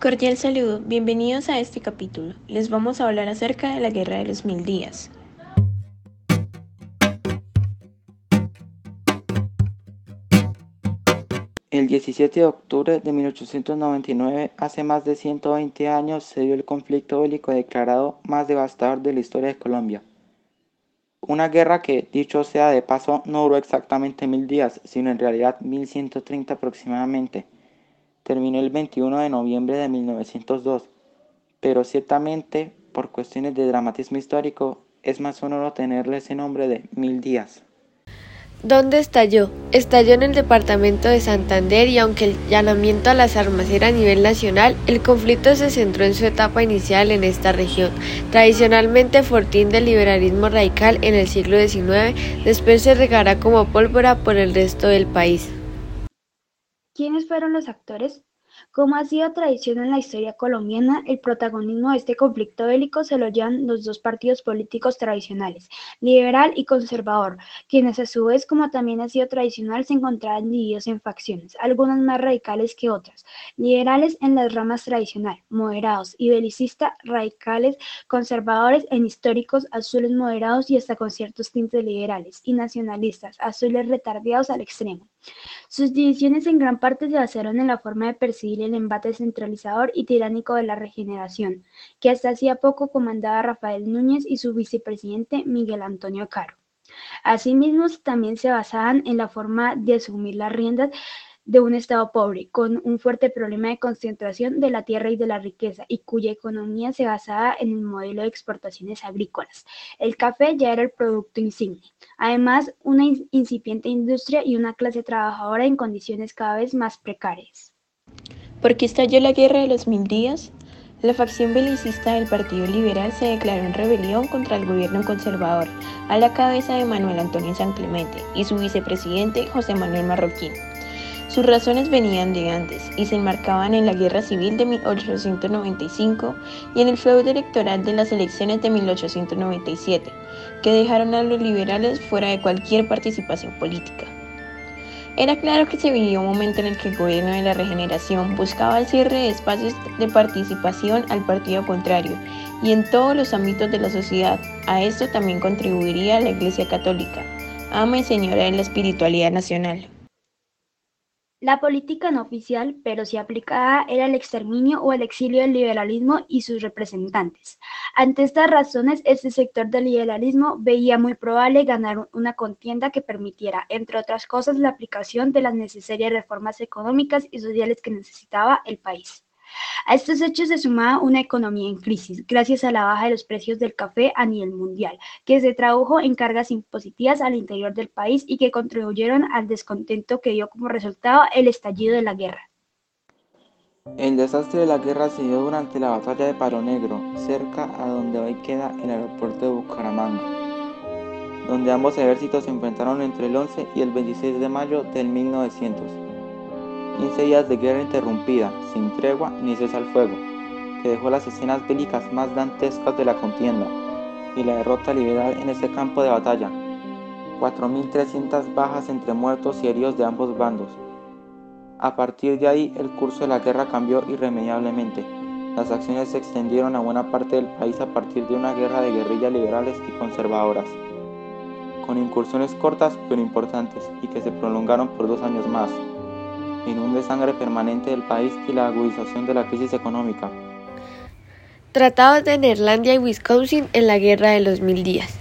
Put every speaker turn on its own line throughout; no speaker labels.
Cordial saludo, bienvenidos a este capítulo. Les vamos a hablar acerca de la Guerra de los Mil Días.
El 17 de octubre de 1899, hace más de 120 años, se dio el conflicto bélico declarado más devastador de la historia de Colombia. Una guerra que, dicho sea de paso, no duró exactamente mil días, sino en realidad 1130 aproximadamente terminó el 21 de noviembre de 1902, pero ciertamente, por cuestiones de dramatismo histórico, es más sonoro tenerle ese nombre de Mil Días.
¿Dónde estalló? Estalló en el departamento de Santander y aunque el llamamiento a las armas era a nivel nacional, el conflicto se centró en su etapa inicial en esta región. Tradicionalmente fortín del liberalismo radical en el siglo XIX, después se regará como pólvora por el resto del país.
¿Quiénes fueron los actores? Como ha sido tradición en la historia colombiana, el protagonismo de este conflicto bélico se lo llevan los dos partidos políticos tradicionales, liberal y conservador, quienes a su vez, como también ha sido tradicional, se encontraban divididos en facciones, algunas más radicales que otras, liberales en las ramas tradicional, moderados y belicistas, radicales, conservadores en históricos, azules moderados y hasta con ciertos tintes liberales, y nacionalistas, azules retardados al extremo. Sus divisiones en gran parte se basaron en la forma de percibir el embate centralizador y tiránico de la Regeneración, que hasta hacía poco comandaba Rafael Núñez y su vicepresidente Miguel Antonio Caro. Asimismo, también se basaban en la forma de asumir las riendas de un Estado pobre, con un fuerte problema de concentración de la tierra y de la riqueza, y cuya economía se basaba en el modelo de exportaciones agrícolas. El café ya era el producto insignia. Además, una incipiente industria y una clase trabajadora en condiciones cada vez más precarias.
¿Por qué estalló la Guerra de los Mil Días? La facción belicista del Partido Liberal se declaró en rebelión contra el gobierno conservador, a la cabeza de Manuel Antonio San Clemente y su vicepresidente José Manuel Marroquín. Sus razones venían de antes y se enmarcaban en la Guerra Civil de 1895 y en el feudo electoral de las elecciones de 1897, que dejaron a los liberales fuera de cualquier participación política. Era claro que se vivía un momento en el que el gobierno de la regeneración buscaba el cierre de espacios de participación al partido contrario y en todos los ámbitos de la sociedad. A esto también contribuiría la Iglesia Católica, ama y señora de la espiritualidad nacional.
La política no oficial, pero sí aplicada, era el exterminio o el exilio del liberalismo y sus representantes. Ante estas razones, este sector del liberalismo veía muy probable ganar una contienda que permitiera, entre otras cosas, la aplicación de las necesarias reformas económicas y sociales que necesitaba el país. A estos hechos se sumaba una economía en crisis, gracias a la baja de los precios del café a nivel mundial, que se tradujo en cargas impositivas al interior del país y que contribuyeron al descontento que dio como resultado el estallido de la guerra.
El desastre de la guerra se dio durante la batalla de Palo Negro, cerca a donde hoy queda el aeropuerto de Bucaramanga, donde ambos ejércitos se enfrentaron entre el 11 y el 26 de mayo del 1900. 15 días de guerra interrumpida, sin tregua ni cese al fuego, que dejó las escenas bélicas más dantescas de la contienda y la derrota liberal en ese campo de batalla. 4.300 bajas entre muertos y heridos de ambos bandos. A partir de ahí, el curso de la guerra cambió irremediablemente. Las acciones se extendieron a buena parte del país a partir de una guerra de guerrillas liberales y conservadoras, con incursiones cortas pero importantes y que se prolongaron por dos años más inunde sangre permanente del país y la agudización de la crisis económica.
Tratados de Neerlandia y Wisconsin en la Guerra de los Mil Días.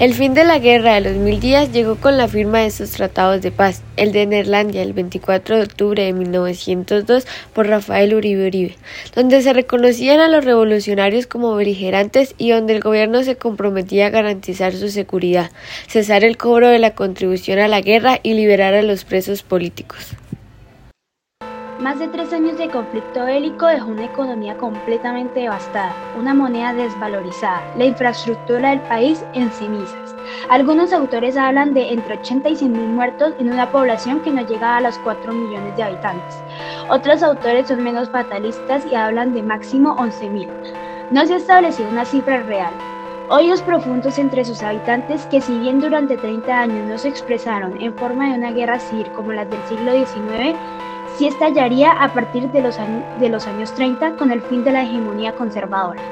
El fin de la Guerra de los Mil Días llegó con la firma de estos tratados de paz, el de Neerlandia el 24 de octubre de 1902 por Rafael Uribe Uribe, donde se reconocían a los revolucionarios como beligerantes y donde el gobierno se comprometía a garantizar su seguridad, cesar el cobro de la contribución a la guerra y liberar a los presos políticos.
Más de tres años de conflicto bélico dejó una economía completamente devastada, una moneda desvalorizada, la infraestructura del país en cenizas. Algunos autores hablan de entre 80 y 100 mil muertos en una población que no llega a los 4 millones de habitantes. Otros autores son menos fatalistas y hablan de máximo 11 mil. No se ha establecido una cifra real, Hoyos profundos entre sus habitantes que si bien durante 30 años no se expresaron en forma de una guerra civil como las del siglo XIX, sí estallaría a partir de los, de años 30 con el fin de la hegemonía conservadora.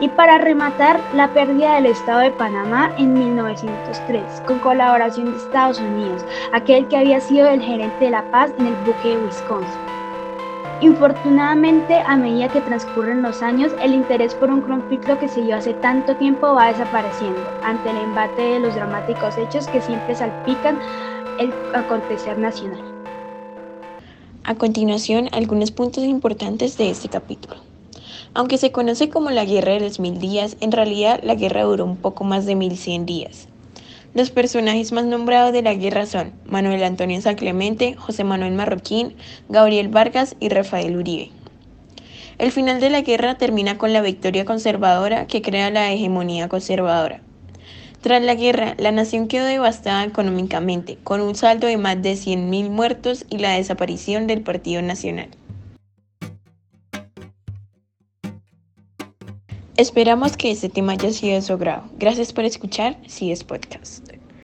Y para rematar, la pérdida del Estado de Panamá en 1903, con colaboración de Estados Unidos, aquel que había sido el gerente de la paz en el buque de Wisconsin. Infortunadamente, a medida que transcurren los años, el interés por un conflicto que dio hace tanto tiempo va desapareciendo ante el embate de los dramáticos hechos que siempre salpican el acontecer nacional.
A continuación, algunos puntos importantes de este capítulo. Aunque se conoce como la Guerra de los Mil Días, en realidad la guerra duró un poco más de 1100 días. Los personajes más nombrados de la guerra son Manuel Antonio San Clemente, José Manuel Marroquín, Gabriel Vargas y Rafael Uribe. El final de la guerra termina con la victoria conservadora que crea la hegemonía conservadora. Tras la guerra, la nación quedó devastada económicamente, con un saldo de más de 100.000 muertos y la desaparición del Partido Nacional. Esperamos que este tema haya sido de su agrado. Gracias por escuchar es Podcast.